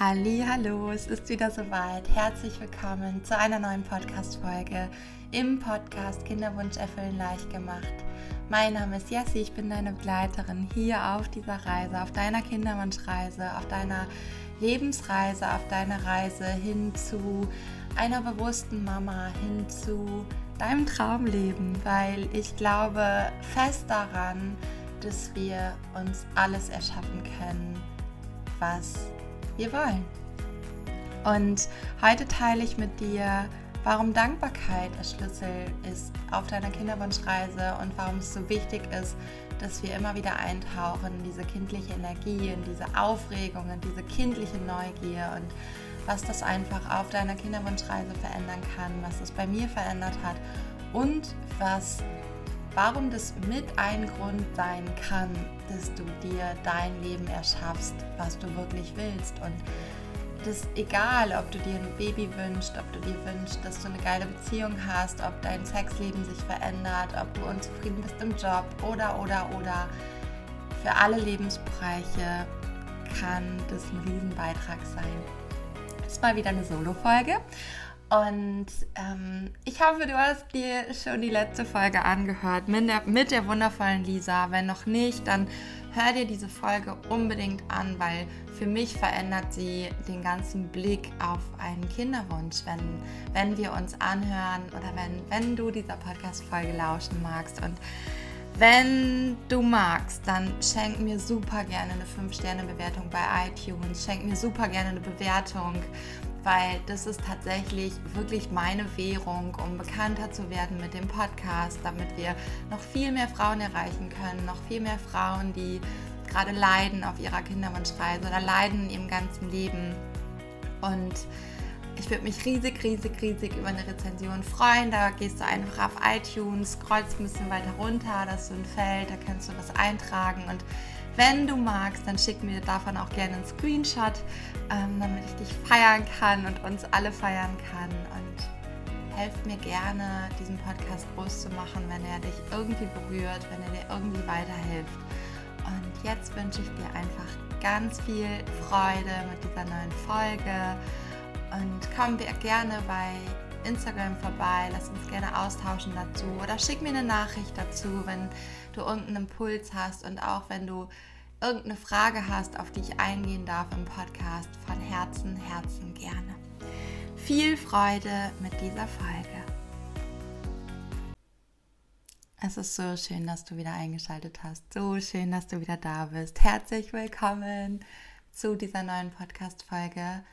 Hallo, es ist wieder soweit. Herzlich willkommen zu einer neuen Podcast Folge im Podcast Kinderwunsch erfüllen leicht gemacht. Mein Name ist Jessie, ich bin deine Begleiterin hier auf dieser Reise, auf deiner Kinderwunschreise, auf deiner Lebensreise, auf deiner Reise hin zu einer bewussten Mama, hin zu deinem Traumleben, weil ich glaube fest daran, dass wir uns alles erschaffen können, was wir wollen. Und heute teile ich mit dir, warum Dankbarkeit der Schlüssel ist auf deiner Kinderwunschreise und warum es so wichtig ist, dass wir immer wieder eintauchen in diese kindliche Energie, in diese Aufregung, in diese kindliche Neugier und was das einfach auf deiner Kinderwunschreise verändern kann, was es bei mir verändert hat und was warum das mit ein Grund sein kann, dass du dir dein Leben erschaffst, was du wirklich willst. Und das ist egal, ob du dir ein Baby wünschst, ob du dir wünschst, dass du eine geile Beziehung hast, ob dein Sexleben sich verändert, ob du unzufrieden bist im Job oder, oder, oder. Für alle Lebensbereiche kann das ein Riesenbeitrag sein. Das mal wieder eine Solo-Folge. Und ähm, ich hoffe, du hast dir schon die letzte Folge angehört mit der, mit der wundervollen Lisa. Wenn noch nicht, dann hör dir diese Folge unbedingt an, weil für mich verändert sie den ganzen Blick auf einen Kinderwunsch, wenn, wenn wir uns anhören oder wenn, wenn du dieser Podcast-Folge lauschen magst. Und wenn du magst, dann schenk mir super gerne eine 5-Sterne-Bewertung bei iTunes. Schenk mir super gerne eine Bewertung weil das ist tatsächlich wirklich meine Währung, um bekannter zu werden mit dem Podcast, damit wir noch viel mehr Frauen erreichen können, noch viel mehr Frauen, die gerade leiden auf ihrer Kinderwunschreise oder leiden in ihrem ganzen Leben. Und ich würde mich riesig, riesig, riesig über eine Rezension freuen. Da gehst du einfach auf iTunes, scrollst ein bisschen weiter runter, da ist so ein Feld, da kannst du was eintragen und wenn du magst, dann schick mir davon auch gerne einen Screenshot, ähm, damit ich dich feiern kann und uns alle feiern kann. Und helft mir gerne, diesen Podcast groß zu machen, wenn er dich irgendwie berührt, wenn er dir irgendwie weiterhilft. Und jetzt wünsche ich dir einfach ganz viel Freude mit dieser neuen Folge. Und komm gerne bei Instagram vorbei, lass uns gerne austauschen dazu oder schick mir eine Nachricht dazu, wenn du irgendeinen Impuls hast und auch wenn du irgendeine Frage hast, auf die ich eingehen darf im Podcast, von Herzen, Herzen gerne. Viel Freude mit dieser Folge. Es ist so schön, dass du wieder eingeschaltet hast. So schön, dass du wieder da bist. Herzlich willkommen zu dieser neuen Podcast-Folge.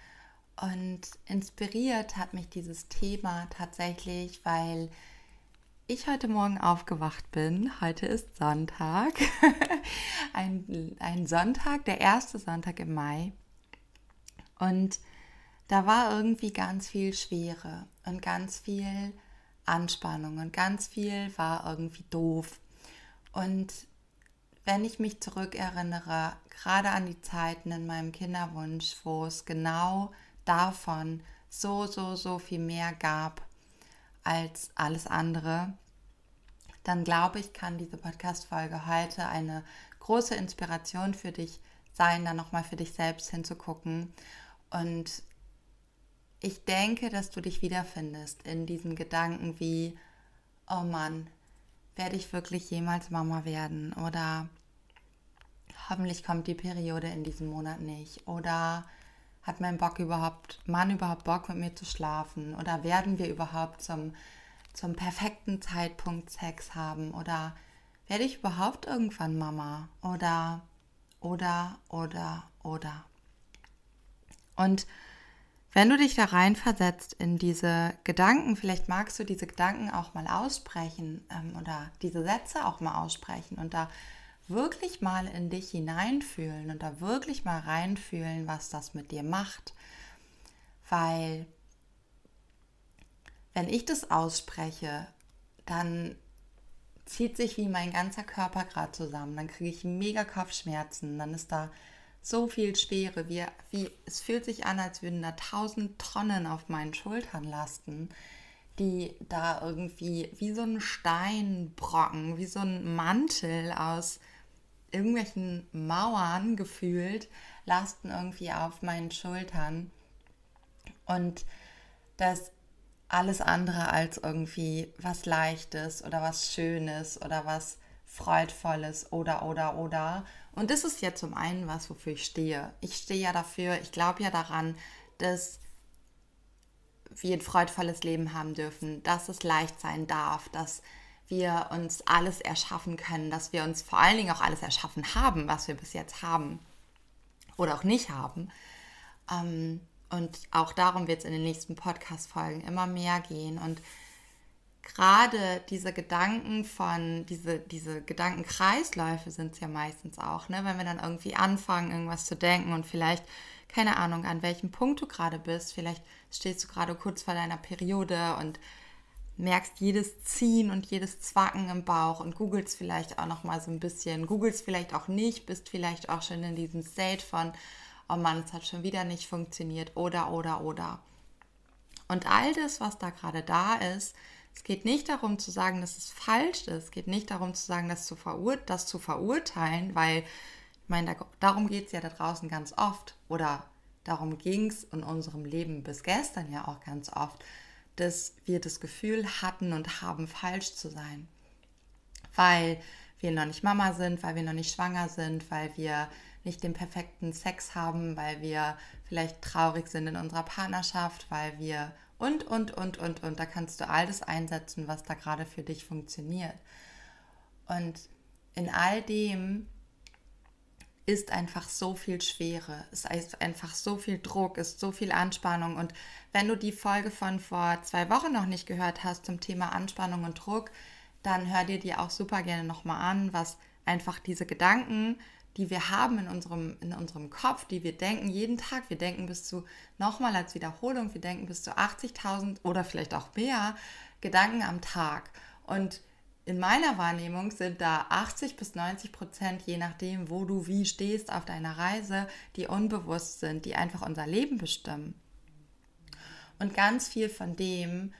Und inspiriert hat mich dieses Thema tatsächlich, weil ich heute Morgen aufgewacht bin. Heute ist Sonntag. ein, ein Sonntag, der erste Sonntag im Mai. Und da war irgendwie ganz viel Schwere und ganz viel Anspannung und ganz viel war irgendwie doof. Und wenn ich mich zurückerinnere, gerade an die Zeiten in meinem Kinderwunsch, wo es genau davon so, so, so viel mehr gab, als alles andere, dann glaube ich, kann diese Podcast-Folge heute eine große Inspiration für dich sein, da nochmal für dich selbst hinzugucken. Und ich denke, dass du dich wiederfindest in diesen Gedanken wie, oh Mann, werde ich wirklich jemals Mama werden? Oder hoffentlich kommt die Periode in diesem Monat nicht. Oder hat mein Bock überhaupt, Mann überhaupt Bock mit mir zu schlafen? Oder werden wir überhaupt zum, zum perfekten Zeitpunkt Sex haben? Oder werde ich überhaupt irgendwann Mama? Oder, oder, oder, oder. Und wenn du dich da reinversetzt in diese Gedanken, vielleicht magst du diese Gedanken auch mal aussprechen ähm, oder diese Sätze auch mal aussprechen und da wirklich mal in dich hineinfühlen und da wirklich mal reinfühlen, was das mit dir macht. Weil wenn ich das ausspreche, dann zieht sich wie mein ganzer Körper gerade zusammen. Dann kriege ich mega Kopfschmerzen. Dann ist da so viel Schwere. Wie, wie, es fühlt sich an, als würden da tausend Tonnen auf meinen Schultern lasten, die da irgendwie wie so ein Steinbrocken, wie so ein Mantel aus irgendwelchen Mauern gefühlt lasten irgendwie auf meinen Schultern. Und das alles andere als irgendwie was Leichtes oder was Schönes oder was Freudvolles oder oder oder. Und das ist ja zum einen was, wofür ich stehe. Ich stehe ja dafür, ich glaube ja daran, dass wir ein freudvolles Leben haben dürfen, dass es leicht sein darf, dass wir uns alles erschaffen können, dass wir uns vor allen Dingen auch alles erschaffen haben, was wir bis jetzt haben oder auch nicht haben. Ähm, und auch darum wird es in den nächsten Podcast-Folgen immer mehr gehen. Und gerade diese Gedanken von, diese, diese Gedankenkreisläufe sind es ja meistens auch, ne? wenn wir dann irgendwie anfangen, irgendwas zu denken und vielleicht, keine Ahnung, an welchem Punkt du gerade bist, vielleicht stehst du gerade kurz vor deiner Periode und merkst jedes Ziehen und jedes Zwacken im Bauch und googelst vielleicht auch noch mal so ein bisschen, googelst vielleicht auch nicht, bist vielleicht auch schon in diesem State von, oh Mann, es hat schon wieder nicht funktioniert oder, oder, oder. Und all das, was da gerade da ist, es geht nicht darum zu sagen, dass es falsch ist. Es geht nicht darum zu sagen, das zu, verur das zu verurteilen, weil, ich meine, da, darum geht es ja da draußen ganz oft. Oder darum ging es in unserem Leben bis gestern ja auch ganz oft, dass wir das Gefühl hatten und haben, falsch zu sein. Weil wir noch nicht Mama sind, weil wir noch nicht schwanger sind, weil wir nicht den perfekten Sex haben, weil wir vielleicht traurig sind in unserer Partnerschaft, weil wir und, und, und, und, und. Da kannst du all das einsetzen, was da gerade für dich funktioniert. Und in all dem ist einfach so viel Schwere, es ist einfach so viel Druck, ist so viel Anspannung. Und wenn du die Folge von vor zwei Wochen noch nicht gehört hast zum Thema Anspannung und Druck, dann hör dir die auch super gerne nochmal an, was einfach diese Gedanken die wir haben in unserem, in unserem Kopf, die wir denken jeden Tag. Wir denken bis zu, nochmal als Wiederholung, wir denken bis zu 80.000 oder vielleicht auch mehr Gedanken am Tag. Und in meiner Wahrnehmung sind da 80 bis 90 Prozent, je nachdem, wo du wie stehst auf deiner Reise, die unbewusst sind, die einfach unser Leben bestimmen. Und ganz viel von dem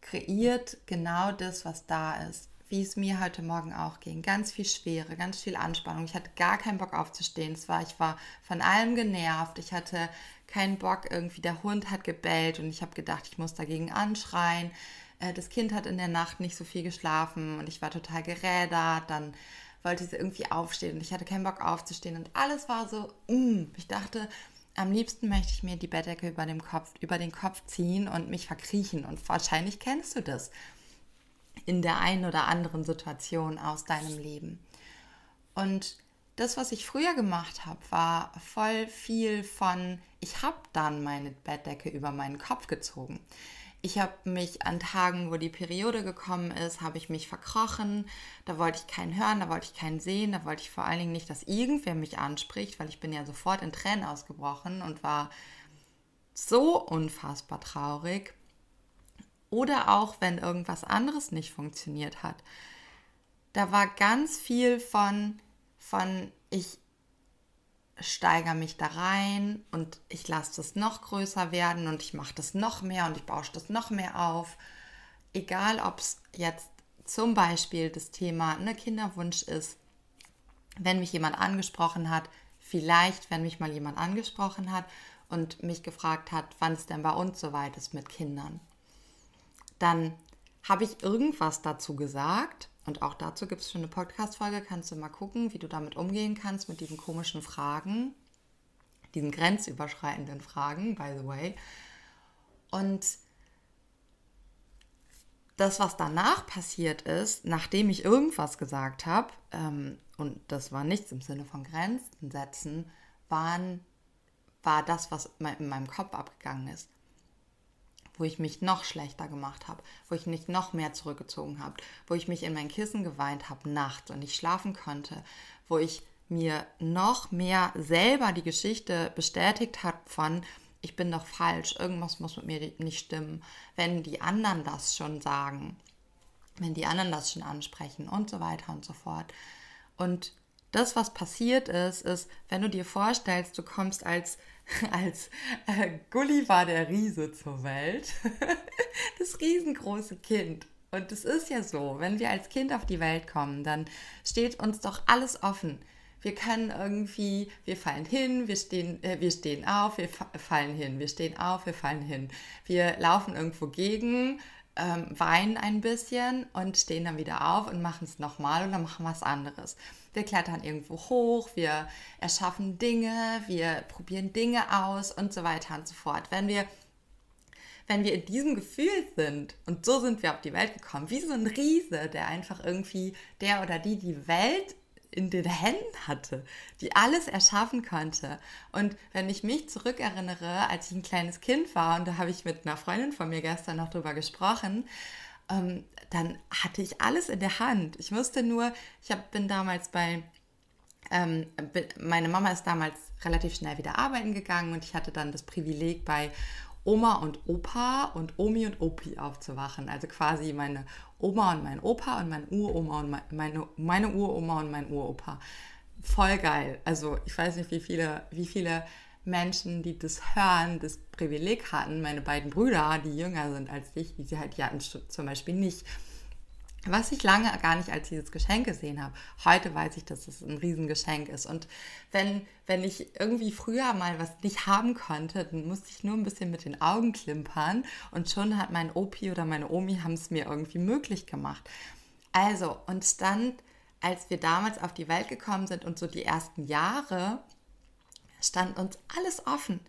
kreiert genau das, was da ist wie es mir heute Morgen auch ging. Ganz viel Schwere, ganz viel Anspannung. Ich hatte gar keinen Bock aufzustehen. Es war, ich war von allem genervt. Ich hatte keinen Bock irgendwie. Der Hund hat gebellt und ich habe gedacht, ich muss dagegen anschreien. Äh, das Kind hat in der Nacht nicht so viel geschlafen und ich war total gerädert. Dann wollte sie irgendwie aufstehen und ich hatte keinen Bock aufzustehen und alles war so, mm. ich dachte, am liebsten möchte ich mir die Bettdecke über, dem Kopf, über den Kopf ziehen und mich verkriechen und wahrscheinlich kennst du das in der einen oder anderen Situation aus deinem Leben. Und das, was ich früher gemacht habe, war voll viel von, ich habe dann meine Bettdecke über meinen Kopf gezogen. Ich habe mich an Tagen, wo die Periode gekommen ist, habe ich mich verkrochen. Da wollte ich keinen hören, da wollte ich keinen sehen, da wollte ich vor allen Dingen nicht, dass irgendwer mich anspricht, weil ich bin ja sofort in Tränen ausgebrochen und war so unfassbar traurig. Oder auch, wenn irgendwas anderes nicht funktioniert hat. Da war ganz viel von, von ich steigere mich da rein und ich lasse das noch größer werden und ich mache das noch mehr und ich bausche das noch mehr auf. Egal, ob es jetzt zum Beispiel das Thema ne, Kinderwunsch ist, wenn mich jemand angesprochen hat, vielleicht, wenn mich mal jemand angesprochen hat und mich gefragt hat, wann es denn bei uns soweit ist mit Kindern dann habe ich irgendwas dazu gesagt. Und auch dazu gibt es schon eine Podcast-Folge. Kannst du mal gucken, wie du damit umgehen kannst mit diesen komischen Fragen, diesen grenzüberschreitenden Fragen, by the way. Und das, was danach passiert ist, nachdem ich irgendwas gesagt habe, ähm, und das war nichts im Sinne von Grenzen setzen, waren, war das, was in meinem Kopf abgegangen ist wo ich mich noch schlechter gemacht habe, wo ich mich noch mehr zurückgezogen habe, wo ich mich in mein Kissen geweint habe nachts und nicht schlafen konnte, wo ich mir noch mehr selber die Geschichte bestätigt habe von, ich bin doch falsch, irgendwas muss mit mir nicht stimmen, wenn die anderen das schon sagen, wenn die anderen das schon ansprechen und so weiter und so fort. Und das, was passiert ist, ist, wenn du dir vorstellst, du kommst als als äh, Gulliver der Riese zur Welt. das riesengroße Kind. Und es ist ja so, wenn wir als Kind auf die Welt kommen, dann steht uns doch alles offen. Wir können irgendwie, wir fallen hin, wir stehen, äh, wir stehen auf, wir fallen hin, wir stehen auf, wir fallen hin. Wir laufen irgendwo gegen, ähm, weinen ein bisschen und stehen dann wieder auf und machen es nochmal oder machen was anderes. Wir klettern irgendwo hoch, wir erschaffen Dinge, wir probieren Dinge aus und so weiter und so fort. Wenn wir wenn wir in diesem Gefühl sind, und so sind wir auf die Welt gekommen, wie so ein Riese, der einfach irgendwie, der oder die die Welt in den Händen hatte, die alles erschaffen konnte. Und wenn ich mich zurückerinnere, als ich ein kleines Kind war, und da habe ich mit einer Freundin von mir gestern noch drüber gesprochen, ähm, dann hatte ich alles in der Hand. Ich wusste nur, ich hab, bin damals bei, ähm, meine Mama ist damals relativ schnell wieder arbeiten gegangen und ich hatte dann das Privileg, bei Oma und Opa und Omi und Opi aufzuwachen. Also quasi meine Oma und mein Opa und meine Uroma und meine, meine Uroma und mein Uropa. Voll geil. Also ich weiß nicht, wie viele, wie viele Menschen, die das hören, das Privileg hatten. Meine beiden Brüder, die jünger sind als ich, die, halt, die hatten zum Beispiel nicht. Was ich lange gar nicht als dieses Geschenk gesehen habe. Heute weiß ich, dass es ein Riesengeschenk ist. Und wenn, wenn ich irgendwie früher mal was nicht haben konnte, dann musste ich nur ein bisschen mit den Augen klimpern und schon hat mein Opi oder meine Omi haben es mir irgendwie möglich gemacht. Also, und dann, als wir damals auf die Welt gekommen sind und so die ersten Jahre, stand uns alles offen.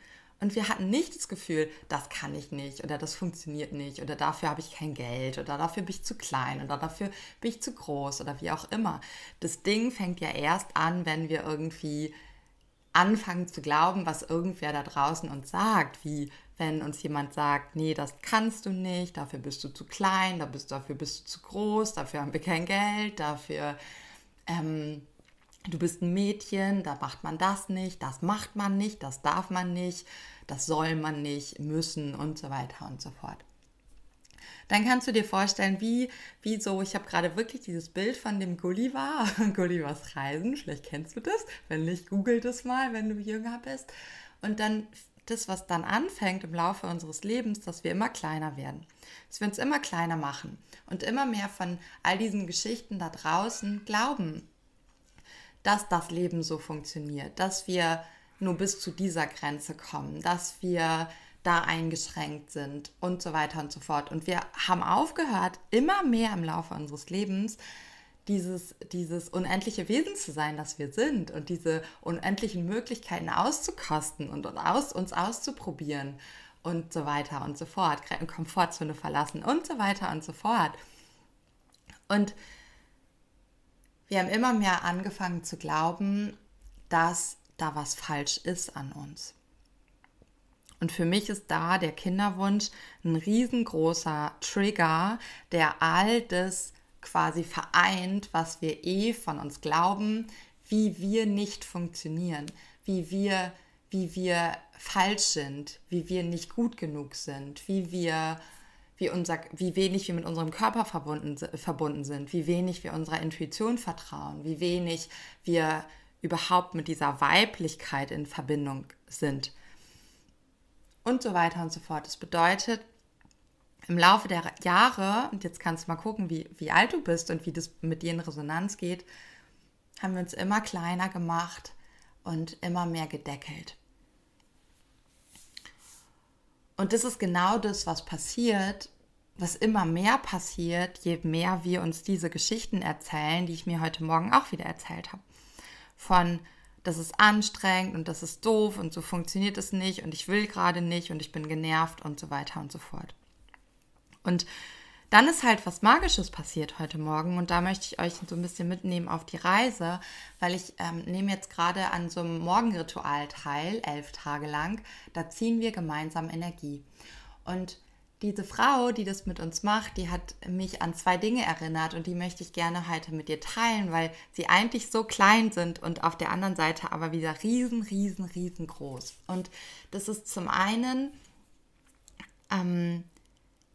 Und wir hatten nicht das Gefühl, das kann ich nicht oder das funktioniert nicht oder dafür habe ich kein Geld oder dafür bin ich zu klein oder dafür bin ich zu groß oder wie auch immer. Das Ding fängt ja erst an, wenn wir irgendwie anfangen zu glauben, was irgendwer da draußen uns sagt, wie wenn uns jemand sagt, nee, das kannst du nicht, dafür bist du zu klein, dafür bist du zu groß, dafür haben wir kein Geld, dafür ähm, du bist ein Mädchen, da macht man das nicht, das macht man nicht, das darf man nicht, das soll man nicht, müssen und so weiter und so fort. Dann kannst du dir vorstellen, wie, wie so, ich habe gerade wirklich dieses Bild von dem Gulliver, Gullivers Reisen, vielleicht kennst du das, wenn nicht, google das mal, wenn du jünger bist. Und dann das, was dann anfängt im Laufe unseres Lebens, dass wir immer kleiner werden. Dass wir uns immer kleiner machen und immer mehr von all diesen Geschichten da draußen glauben dass das Leben so funktioniert, dass wir nur bis zu dieser Grenze kommen, dass wir da eingeschränkt sind und so weiter und so fort. Und wir haben aufgehört, immer mehr im Laufe unseres Lebens dieses, dieses unendliche Wesen zu sein, das wir sind und diese unendlichen Möglichkeiten auszukosten und, aus, uns auszuprobieren und so weiter und so fort, Komfortzone verlassen und so weiter und so fort. Und wir haben immer mehr angefangen zu glauben, dass da was falsch ist an uns. Und für mich ist da der Kinderwunsch ein riesengroßer Trigger, der all das quasi vereint, was wir eh von uns glauben, wie wir nicht funktionieren, wie wir, wie wir falsch sind, wie wir nicht gut genug sind, wie wir wie, unser, wie wenig wir mit unserem Körper verbunden, verbunden sind, wie wenig wir unserer Intuition vertrauen, wie wenig wir überhaupt mit dieser Weiblichkeit in Verbindung sind und so weiter und so fort. Das bedeutet, im Laufe der Jahre, und jetzt kannst du mal gucken, wie, wie alt du bist und wie das mit dir in Resonanz geht, haben wir uns immer kleiner gemacht und immer mehr gedeckelt. Und das ist genau das, was passiert, was immer mehr passiert, je mehr wir uns diese Geschichten erzählen, die ich mir heute Morgen auch wieder erzählt habe. Von, das ist anstrengend und das ist doof und so funktioniert es nicht und ich will gerade nicht und ich bin genervt und so weiter und so fort. Und dann ist halt was Magisches passiert heute Morgen und da möchte ich euch so ein bisschen mitnehmen auf die Reise, weil ich ähm, nehme jetzt gerade an so einem Morgenritual teil, elf Tage lang. Da ziehen wir gemeinsam Energie. Und diese Frau, die das mit uns macht, die hat mich an zwei Dinge erinnert und die möchte ich gerne heute mit dir teilen, weil sie eigentlich so klein sind und auf der anderen Seite aber wieder riesen, riesen, riesengroß. Und das ist zum einen ähm,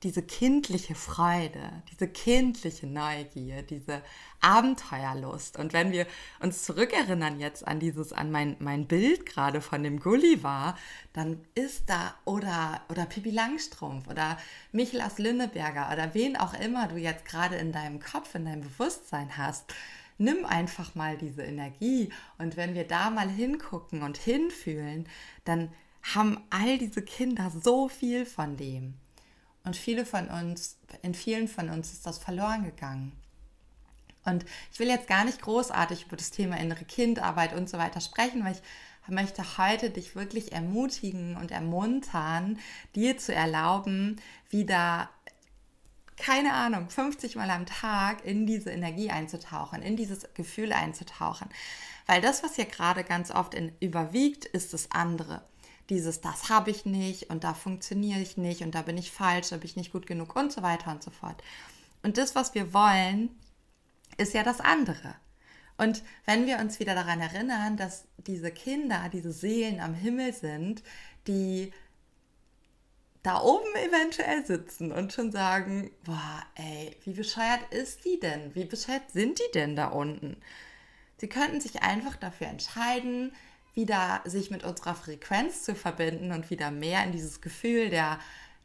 diese kindliche Freude, diese kindliche Neugier, diese Abenteuerlust. Und wenn wir uns zurückerinnern jetzt an dieses, an mein, mein Bild gerade von dem Gulliver, dann ist da oder, oder Pippi Langstrumpf oder Michel aus Lünneberger oder wen auch immer du jetzt gerade in deinem Kopf, in deinem Bewusstsein hast, nimm einfach mal diese Energie und wenn wir da mal hingucken und hinfühlen, dann haben all diese Kinder so viel von dem. Und viele von uns, in vielen von uns ist das verloren gegangen. Und ich will jetzt gar nicht großartig über das Thema innere Kindarbeit und so weiter sprechen, weil ich möchte heute dich wirklich ermutigen und ermuntern, dir zu erlauben, wieder keine Ahnung, 50 Mal am Tag in diese Energie einzutauchen, in dieses Gefühl einzutauchen. Weil das, was hier gerade ganz oft in, überwiegt, ist das andere. Dieses, das habe ich nicht und da funktioniere ich nicht und da bin ich falsch, da bin ich nicht gut genug und so weiter und so fort. Und das, was wir wollen, ist ja das andere. Und wenn wir uns wieder daran erinnern, dass diese Kinder, diese Seelen am Himmel sind, die da oben eventuell sitzen und schon sagen, boah, ey, wie bescheuert ist die denn? Wie bescheuert sind die denn da unten? Sie könnten sich einfach dafür entscheiden, wieder sich mit unserer Frequenz zu verbinden und wieder mehr in dieses Gefühl der,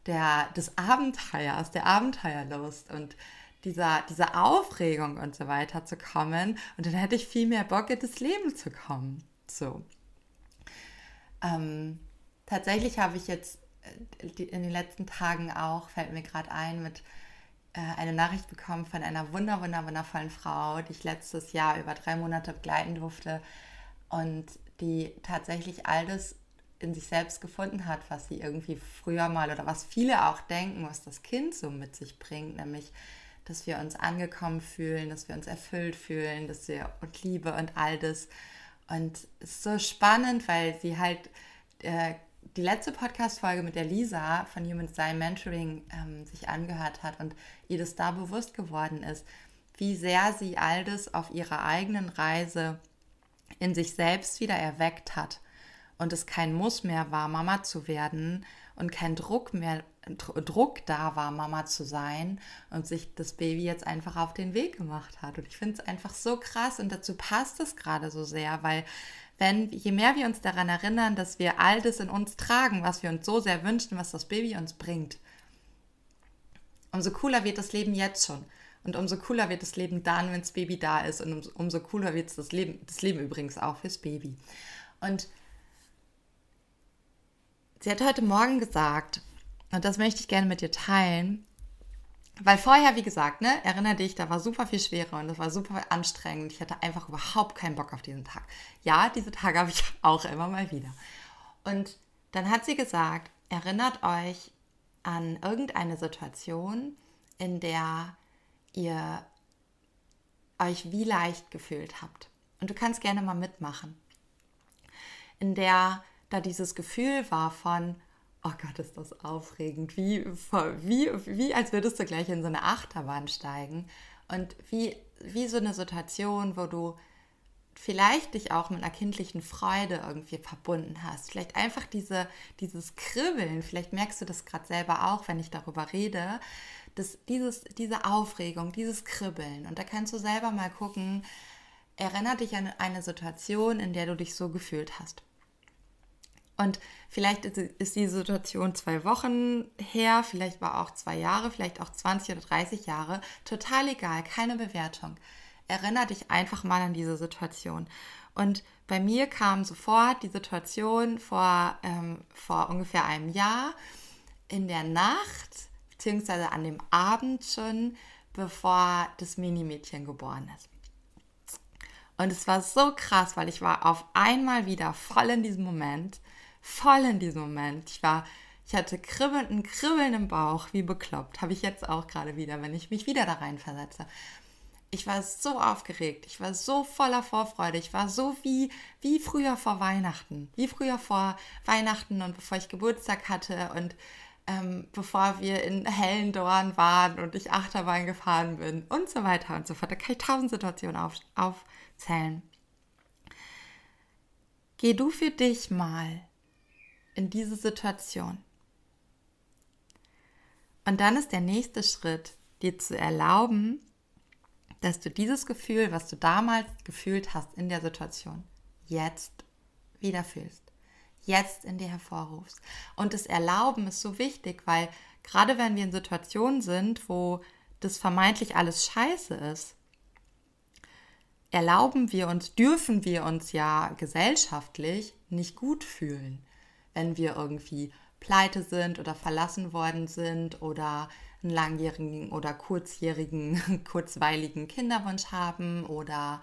der, des Abenteuers, der Abenteuerlust und dieser, dieser Aufregung und so weiter zu kommen. Und dann hätte ich viel mehr Bock, in das Leben zu kommen. So. Ähm, tatsächlich habe ich jetzt äh, in den letzten Tagen auch, fällt mir gerade ein, mit äh, eine Nachricht bekommen von einer wunder, wunder, wundervollen Frau, die ich letztes Jahr über drei Monate begleiten durfte und die tatsächlich all das in sich selbst gefunden hat, was sie irgendwie früher mal oder was viele auch denken, was das Kind so mit sich bringt, nämlich dass wir uns angekommen fühlen, dass wir uns erfüllt fühlen, dass wir und Liebe und all das. Und es ist so spannend, weil sie halt äh, die letzte Podcast-Folge mit der Lisa von Human Design Mentoring ähm, sich angehört hat und ihr das da bewusst geworden ist, wie sehr sie all das auf ihrer eigenen Reise in sich selbst wieder erweckt hat und es kein Muss mehr war, Mama zu werden und kein Druck mehr Druck da war, Mama zu sein und sich das Baby jetzt einfach auf den Weg gemacht hat. Und ich finde es einfach so krass und dazu passt es gerade so sehr, weil wenn, je mehr wir uns daran erinnern, dass wir all das in uns tragen, was wir uns so sehr wünschen, was das Baby uns bringt, umso cooler wird das Leben jetzt schon. Und umso cooler wird das Leben dann, wenn das Baby da ist. Und umso, cooler wird das Leben, das Leben übrigens auch fürs Baby. Und sie hat heute Morgen gesagt, und das möchte ich gerne mit dir teilen, weil vorher, wie gesagt, ne, erinnere dich, da war super viel Schwere und das war super anstrengend. Ich hatte einfach überhaupt keinen Bock auf diesen Tag. Ja, diese Tage habe ich auch immer mal wieder. Und dann hat sie gesagt, erinnert euch an irgendeine Situation, in der ihr euch wie leicht gefühlt habt. Und du kannst gerne mal mitmachen. In der da dieses Gefühl war von, oh Gott, ist das aufregend. Wie, wie, wie als würdest du gleich in so eine Achterbahn steigen. Und wie, wie so eine Situation, wo du vielleicht dich auch mit einer kindlichen Freude irgendwie verbunden hast. Vielleicht einfach diese, dieses Kribbeln, vielleicht merkst du das gerade selber auch, wenn ich darüber rede, dass dieses, diese Aufregung, dieses Kribbeln. Und da kannst du selber mal gucken, erinnert dich an eine Situation, in der du dich so gefühlt hast. Und vielleicht ist die Situation zwei Wochen her, vielleicht war auch zwei Jahre, vielleicht auch 20 oder 30 Jahre. Total egal, keine Bewertung. Erinner dich einfach mal an diese Situation. Und bei mir kam sofort die Situation vor, ähm, vor ungefähr einem Jahr in der Nacht, beziehungsweise an dem Abend schon, bevor das Minimädchen geboren ist. Und es war so krass, weil ich war auf einmal wieder voll in diesem Moment voll in diesem Moment. Ich war, ich hatte kribbeln, ein Kribbeln im Bauch, wie bekloppt. Habe ich jetzt auch gerade wieder, wenn ich mich wieder da rein versetze. Ich war so aufgeregt, ich war so voller Vorfreude, ich war so wie, wie früher vor Weihnachten, wie früher vor Weihnachten und bevor ich Geburtstag hatte und ähm, bevor wir in Hellendorn waren und ich Achterbahn gefahren bin und so weiter und so fort. Da kann ich tausend Situationen auf, aufzählen. Geh du für dich mal in diese Situation. Und dann ist der nächste Schritt, dir zu erlauben, dass du dieses Gefühl, was du damals gefühlt hast in der Situation, jetzt wieder fühlst. Jetzt in dir hervorrufst. Und das Erlauben ist so wichtig, weil gerade wenn wir in Situationen sind, wo das vermeintlich alles scheiße ist, erlauben wir uns, dürfen wir uns ja gesellschaftlich nicht gut fühlen, wenn wir irgendwie pleite sind oder verlassen worden sind oder einen langjährigen oder kurzjährigen, kurzweiligen Kinderwunsch haben oder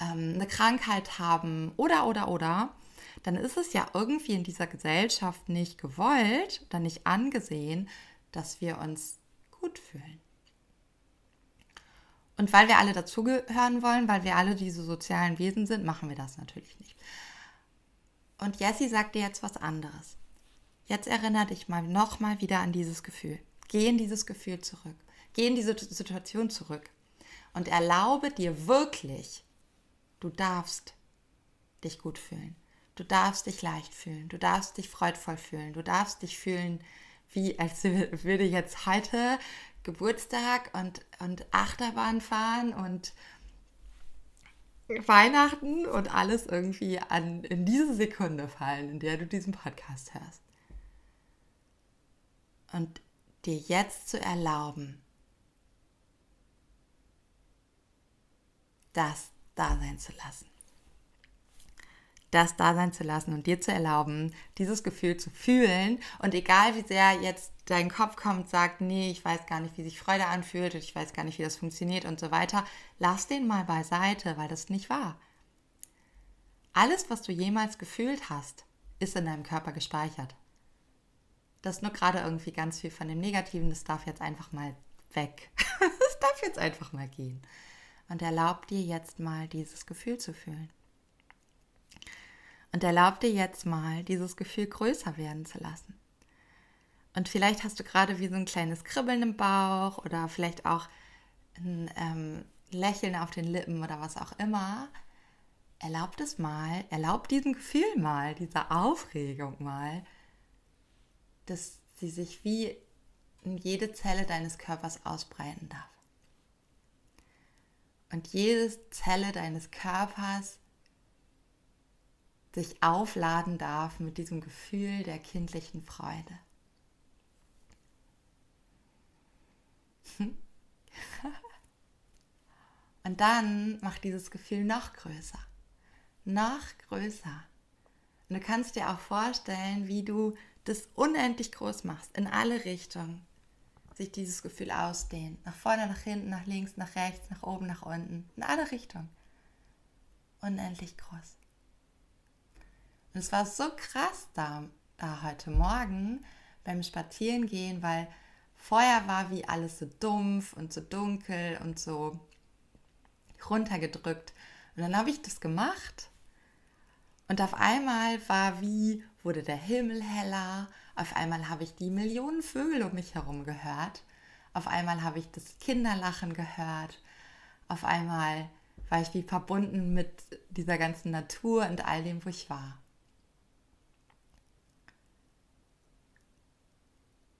ähm, eine Krankheit haben oder oder oder, dann ist es ja irgendwie in dieser Gesellschaft nicht gewollt oder nicht angesehen, dass wir uns gut fühlen. Und weil wir alle dazugehören wollen, weil wir alle diese sozialen Wesen sind, machen wir das natürlich nicht. Und Jessie sagt dir jetzt was anderes. Jetzt erinnere dich mal nochmal wieder an dieses Gefühl. Geh in dieses Gefühl zurück. Geh in diese Situation zurück. Und erlaube dir wirklich, du darfst dich gut fühlen. Du darfst dich leicht fühlen. Du darfst dich freudvoll fühlen. Du darfst dich fühlen, wie als würde jetzt heute Geburtstag und, und Achterbahn fahren und Weihnachten und alles irgendwie an, in diese Sekunde fallen, in der du diesen Podcast hörst. Und dir jetzt zu erlauben, das da sein zu lassen das da sein zu lassen und dir zu erlauben, dieses Gefühl zu fühlen. Und egal wie sehr jetzt dein Kopf kommt sagt, nee, ich weiß gar nicht, wie sich Freude anfühlt und ich weiß gar nicht, wie das funktioniert und so weiter, lass den mal beiseite, weil das nicht wahr. Alles, was du jemals gefühlt hast, ist in deinem Körper gespeichert. Das ist nur gerade irgendwie ganz viel von dem Negativen, das darf jetzt einfach mal weg. Das darf jetzt einfach mal gehen. Und erlaub dir jetzt mal dieses Gefühl zu fühlen. Und erlaub dir jetzt mal, dieses Gefühl größer werden zu lassen. Und vielleicht hast du gerade wie so ein kleines Kribbeln im Bauch oder vielleicht auch ein ähm, Lächeln auf den Lippen oder was auch immer. Erlaub das mal, erlaub diesem Gefühl mal, dieser Aufregung mal, dass sie sich wie in jede Zelle deines Körpers ausbreiten darf. Und jede Zelle deines Körpers sich aufladen darf mit diesem Gefühl der kindlichen Freude. Und dann macht dieses Gefühl noch größer, noch größer. Und du kannst dir auch vorstellen, wie du das unendlich groß machst, in alle Richtungen. Sich dieses Gefühl ausdehnt. Nach vorne, nach hinten, nach links, nach rechts, nach oben, nach unten. In alle Richtungen. Unendlich groß. Und es war so krass da, da heute Morgen beim Spazierengehen, weil vorher war wie alles so dumpf und so dunkel und so runtergedrückt. Und dann habe ich das gemacht und auf einmal war wie, wurde der Himmel heller, auf einmal habe ich die Millionen Vögel um mich herum gehört, auf einmal habe ich das Kinderlachen gehört, auf einmal war ich wie verbunden mit dieser ganzen Natur und all dem, wo ich war.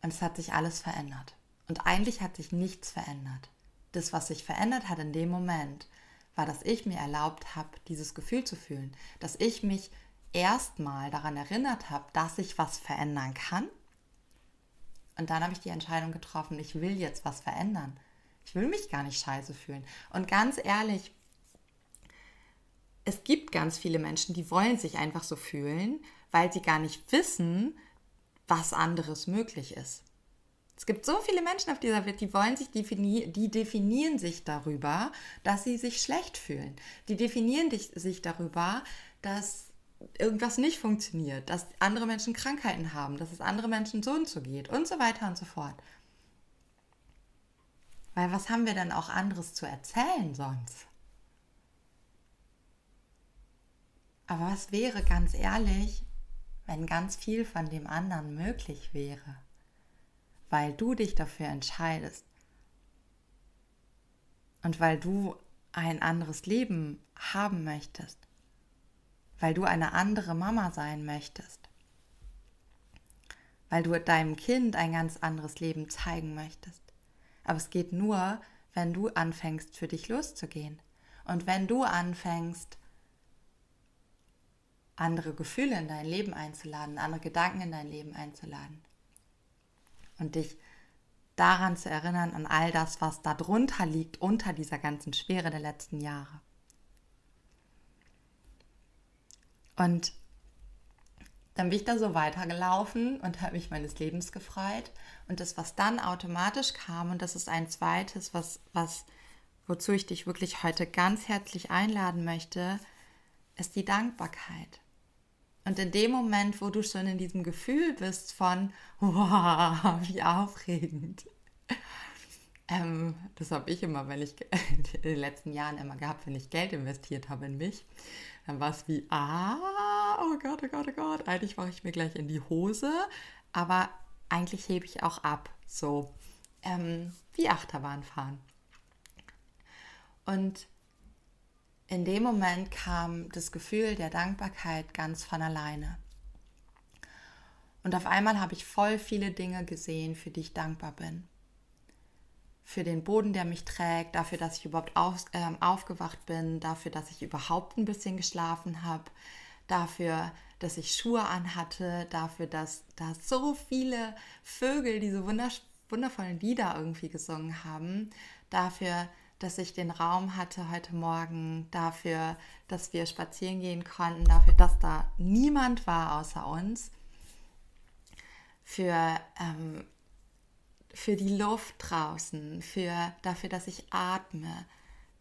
Und es hat sich alles verändert. Und eigentlich hat sich nichts verändert. Das, was sich verändert hat in dem Moment, war, dass ich mir erlaubt habe, dieses Gefühl zu fühlen. Dass ich mich erstmal daran erinnert habe, dass ich was verändern kann. Und dann habe ich die Entscheidung getroffen, ich will jetzt was verändern. Ich will mich gar nicht scheiße fühlen. Und ganz ehrlich, es gibt ganz viele Menschen, die wollen sich einfach so fühlen, weil sie gar nicht wissen, was anderes möglich ist. Es gibt so viele Menschen auf dieser Welt, die wollen sich definieren, die definieren sich darüber, dass sie sich schlecht fühlen. Die definieren sich darüber, dass irgendwas nicht funktioniert, dass andere Menschen Krankheiten haben, dass es andere Menschen so und so geht und so weiter und so fort. Weil was haben wir dann auch anderes zu erzählen sonst? Aber was wäre ganz ehrlich, wenn ganz viel von dem anderen möglich wäre, weil du dich dafür entscheidest und weil du ein anderes Leben haben möchtest, weil du eine andere Mama sein möchtest, weil du deinem Kind ein ganz anderes Leben zeigen möchtest. Aber es geht nur, wenn du anfängst, für dich loszugehen. Und wenn du anfängst, andere Gefühle in dein Leben einzuladen, andere Gedanken in dein Leben einzuladen. Und dich daran zu erinnern, an all das, was darunter liegt, unter dieser ganzen Schwere der letzten Jahre. Und dann bin ich da so weitergelaufen und habe mich meines Lebens gefreut. Und das, was dann automatisch kam, und das ist ein zweites, was, was, wozu ich dich wirklich heute ganz herzlich einladen möchte, ist die Dankbarkeit. Und in dem Moment, wo du schon in diesem Gefühl bist von, wow, wie aufregend. Ähm, das habe ich immer, wenn ich in den letzten Jahren immer gehabt, wenn ich Geld investiert habe in mich, dann war es wie, ah, oh Gott, oh Gott, oh Gott, eigentlich mache ich mir gleich in die Hose, aber eigentlich hebe ich auch ab, so ähm, wie Achterbahn fahren. Und in dem Moment kam das Gefühl der Dankbarkeit ganz von alleine. Und auf einmal habe ich voll viele Dinge gesehen, für die ich dankbar bin. Für den Boden, der mich trägt, dafür, dass ich überhaupt auf, äh, aufgewacht bin, dafür, dass ich überhaupt ein bisschen geschlafen habe, dafür, dass ich Schuhe anhatte, dafür, dass da so viele Vögel diese wundervollen Lieder irgendwie gesungen haben, dafür, dass ich den Raum hatte heute Morgen, dafür, dass wir spazieren gehen konnten, dafür, dass da niemand war außer uns, für, ähm, für die Luft draußen, für, dafür, dass ich atme,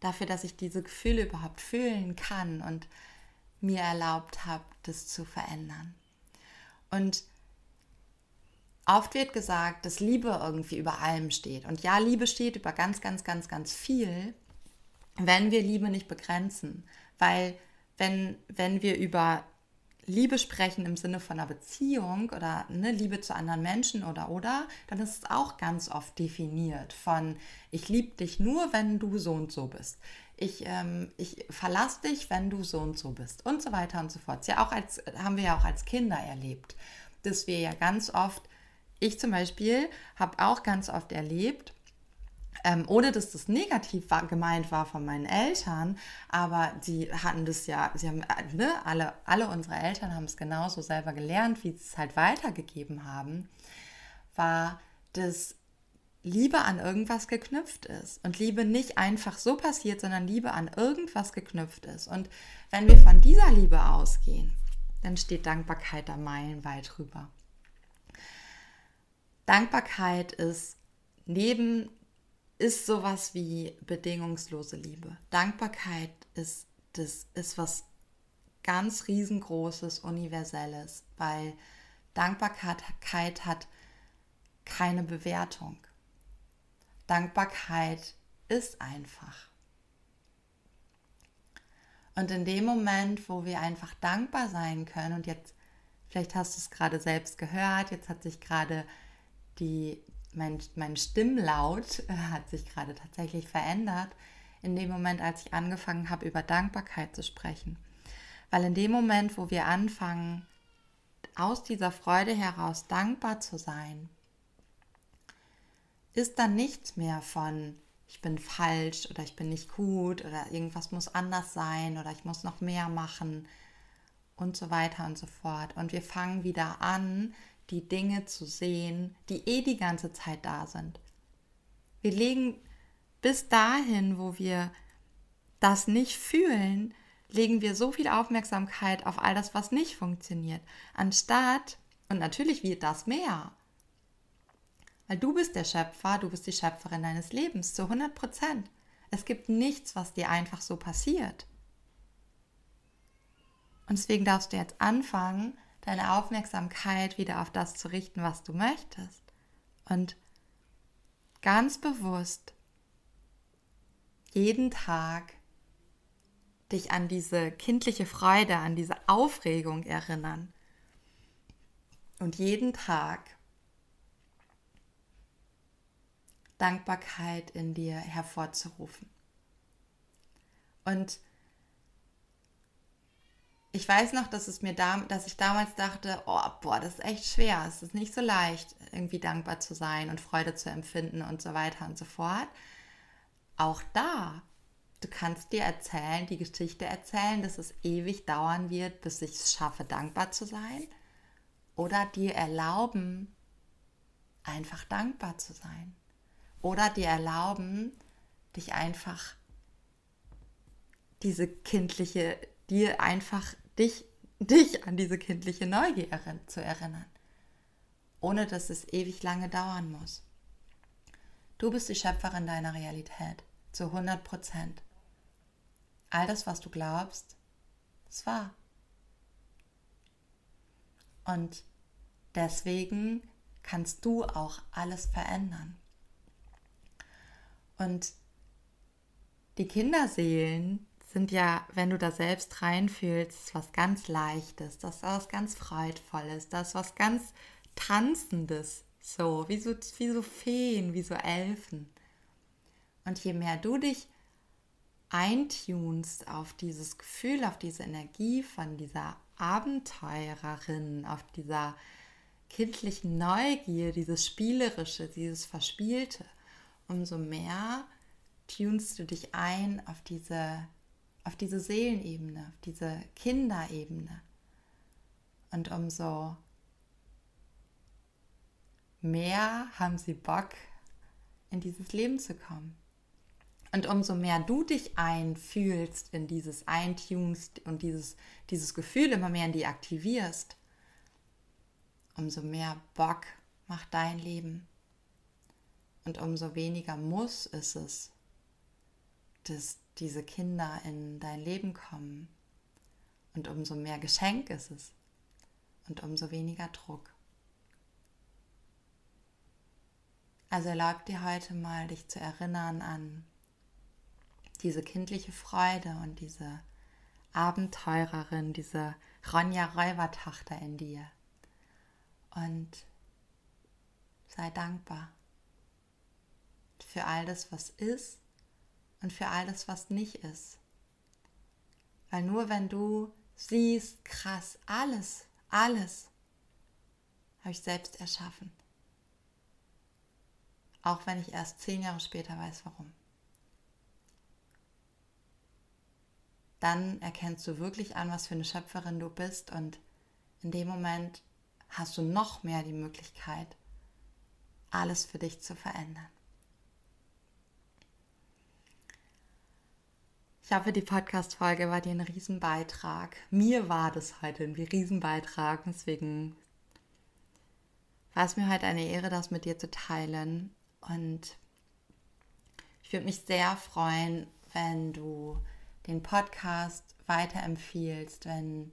dafür, dass ich diese Gefühle überhaupt fühlen kann und mir erlaubt habe, das zu verändern. Und Oft wird gesagt, dass Liebe irgendwie über allem steht. Und ja, Liebe steht über ganz, ganz, ganz, ganz viel, wenn wir Liebe nicht begrenzen. Weil wenn, wenn wir über Liebe sprechen im Sinne von einer Beziehung oder ne, Liebe zu anderen Menschen oder oder, dann ist es auch ganz oft definiert von ich liebe dich nur, wenn du so und so bist. Ich, ähm, ich verlasse dich, wenn du so und so bist und so weiter und so fort. Ja, auch als haben wir ja auch als Kinder erlebt, dass wir ja ganz oft ich zum Beispiel habe auch ganz oft erlebt, ähm, ohne dass das negativ war, gemeint war von meinen Eltern, aber sie hatten das ja, sie haben, äh, ne, alle, alle unsere Eltern haben es genauso selber gelernt, wie sie es halt weitergegeben haben, war, dass Liebe an irgendwas geknüpft ist und Liebe nicht einfach so passiert, sondern Liebe an irgendwas geknüpft ist. Und wenn wir von dieser Liebe ausgehen, dann steht Dankbarkeit da meilenweit drüber. Dankbarkeit ist neben ist sowas wie bedingungslose Liebe. Dankbarkeit ist das ist was ganz riesengroßes, universelles, weil Dankbarkeit hat keine Bewertung. Dankbarkeit ist einfach. Und in dem Moment, wo wir einfach dankbar sein können, und jetzt, vielleicht hast du es gerade selbst gehört, jetzt hat sich gerade die, mein, mein Stimmlaut äh, hat sich gerade tatsächlich verändert in dem Moment, als ich angefangen habe, über Dankbarkeit zu sprechen. Weil in dem Moment, wo wir anfangen, aus dieser Freude heraus dankbar zu sein, ist dann nichts mehr von, ich bin falsch oder ich bin nicht gut oder irgendwas muss anders sein oder ich muss noch mehr machen und so weiter und so fort. Und wir fangen wieder an, die Dinge zu sehen, die eh die ganze Zeit da sind. Wir legen bis dahin, wo wir das nicht fühlen, legen wir so viel Aufmerksamkeit auf all das, was nicht funktioniert, anstatt, und natürlich wird das mehr, weil du bist der Schöpfer, du bist die Schöpferin deines Lebens zu 100 Prozent. Es gibt nichts, was dir einfach so passiert. Und deswegen darfst du jetzt anfangen, deine Aufmerksamkeit wieder auf das zu richten, was du möchtest. Und ganz bewusst jeden Tag dich an diese kindliche Freude, an diese Aufregung erinnern. Und jeden Tag Dankbarkeit in dir hervorzurufen. Und ich weiß noch, dass es mir da, dass ich damals dachte, oh, boah, das ist echt schwer. Es ist nicht so leicht, irgendwie dankbar zu sein und Freude zu empfinden und so weiter und so fort. Auch da, du kannst dir erzählen, die Geschichte erzählen, dass es ewig dauern wird, bis ich es schaffe, dankbar zu sein. Oder dir erlauben, einfach dankbar zu sein. Oder dir erlauben, dich einfach diese kindliche, dir einfach dich dich an diese kindliche Neugier zu erinnern, ohne dass es ewig lange dauern muss. Du bist die Schöpferin deiner Realität, zu 100 Prozent. All das, was du glaubst, ist wahr. Und deswegen kannst du auch alles verändern. Und die Kinderseelen sind ja, wenn du da selbst reinfühlst, was ganz Leichtes, das ist was ganz Freudvolles, das ist was ganz Tanzendes, so wie, so wie so Feen, wie so Elfen. Und je mehr du dich eintunst auf dieses Gefühl, auf diese Energie von dieser Abenteurerin, auf dieser kindlichen Neugier, dieses Spielerische, dieses Verspielte, umso mehr tunst du dich ein auf diese, auf diese Seelenebene, auf diese Kinderebene. Und umso mehr haben sie Bock, in dieses Leben zu kommen. Und umso mehr du dich einfühlst in dieses Eintunst und dieses, dieses Gefühl immer mehr in die aktivierst, umso mehr Bock macht dein Leben. Und umso weniger muss ist es, dass diese Kinder in dein Leben kommen. Und umso mehr Geschenk ist es. Und umso weniger Druck. Also erlaub dir heute mal, dich zu erinnern an diese kindliche Freude und diese Abenteurerin, diese Ronja Räubertochter in dir. Und sei dankbar für all das, was ist und für all das, was nicht ist. Weil nur wenn du siehst, krass, alles, alles habe ich selbst erschaffen. Auch wenn ich erst zehn Jahre später weiß, warum. Dann erkennst du wirklich an, was für eine Schöpferin du bist und in dem Moment hast du noch mehr die Möglichkeit, alles für dich zu verändern. Ich hoffe, die Podcast-Folge war dir ein Riesenbeitrag. Mir war das heute ein Riesenbeitrag. Deswegen war es mir heute eine Ehre, das mit dir zu teilen. Und ich würde mich sehr freuen, wenn du den Podcast weiterempfiehlst, wenn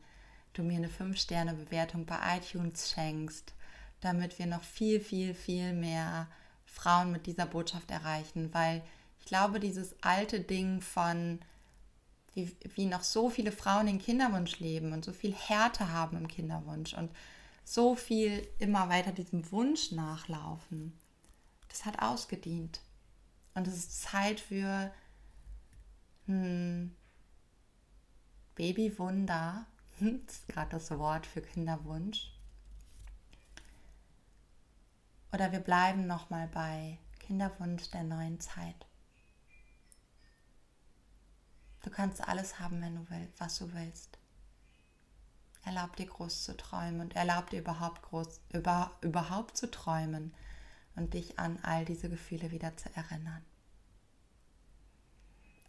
du mir eine 5-Sterne-Bewertung bei iTunes schenkst, damit wir noch viel, viel, viel mehr Frauen mit dieser Botschaft erreichen, weil ich glaube, dieses alte Ding von, wie, wie noch so viele Frauen den Kinderwunsch leben und so viel Härte haben im Kinderwunsch und so viel immer weiter diesem Wunsch nachlaufen, das hat ausgedient. Und es ist Zeit für hm, Babywunder, das ist gerade das Wort für Kinderwunsch. Oder wir bleiben nochmal bei Kinderwunsch der neuen Zeit. Du kannst alles haben, wenn du willst, was du willst. Erlaub dir groß zu träumen und erlaub dir überhaupt groß, über, überhaupt zu träumen und dich an all diese Gefühle wieder zu erinnern.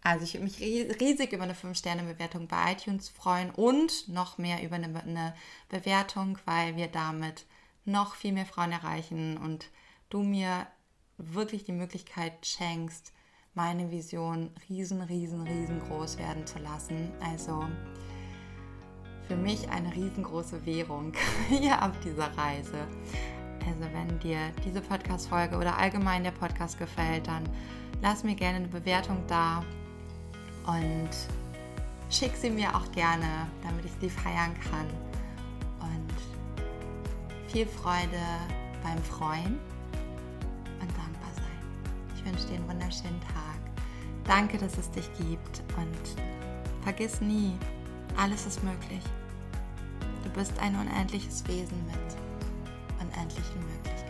Also ich würde mich riesig über eine 5-Sterne-Bewertung bei iTunes freuen und noch mehr über eine, eine, Bewertung, weil wir damit noch viel mehr Frauen erreichen und du mir wirklich die Möglichkeit schenkst, meine Vision riesen, riesen, riesengroß werden zu lassen. Also für mich eine riesengroße Währung hier auf dieser Reise. Also wenn dir diese Podcast-Folge oder allgemein der Podcast gefällt, dann lass mir gerne eine Bewertung da und schick sie mir auch gerne, damit ich sie feiern kann. Und viel Freude beim Freuen und dankbar sein. Ich wünsche dir einen wunderschönen Tag. Danke, dass es dich gibt und vergiss nie, alles ist möglich. Du bist ein unendliches Wesen mit unendlichen Möglichkeiten.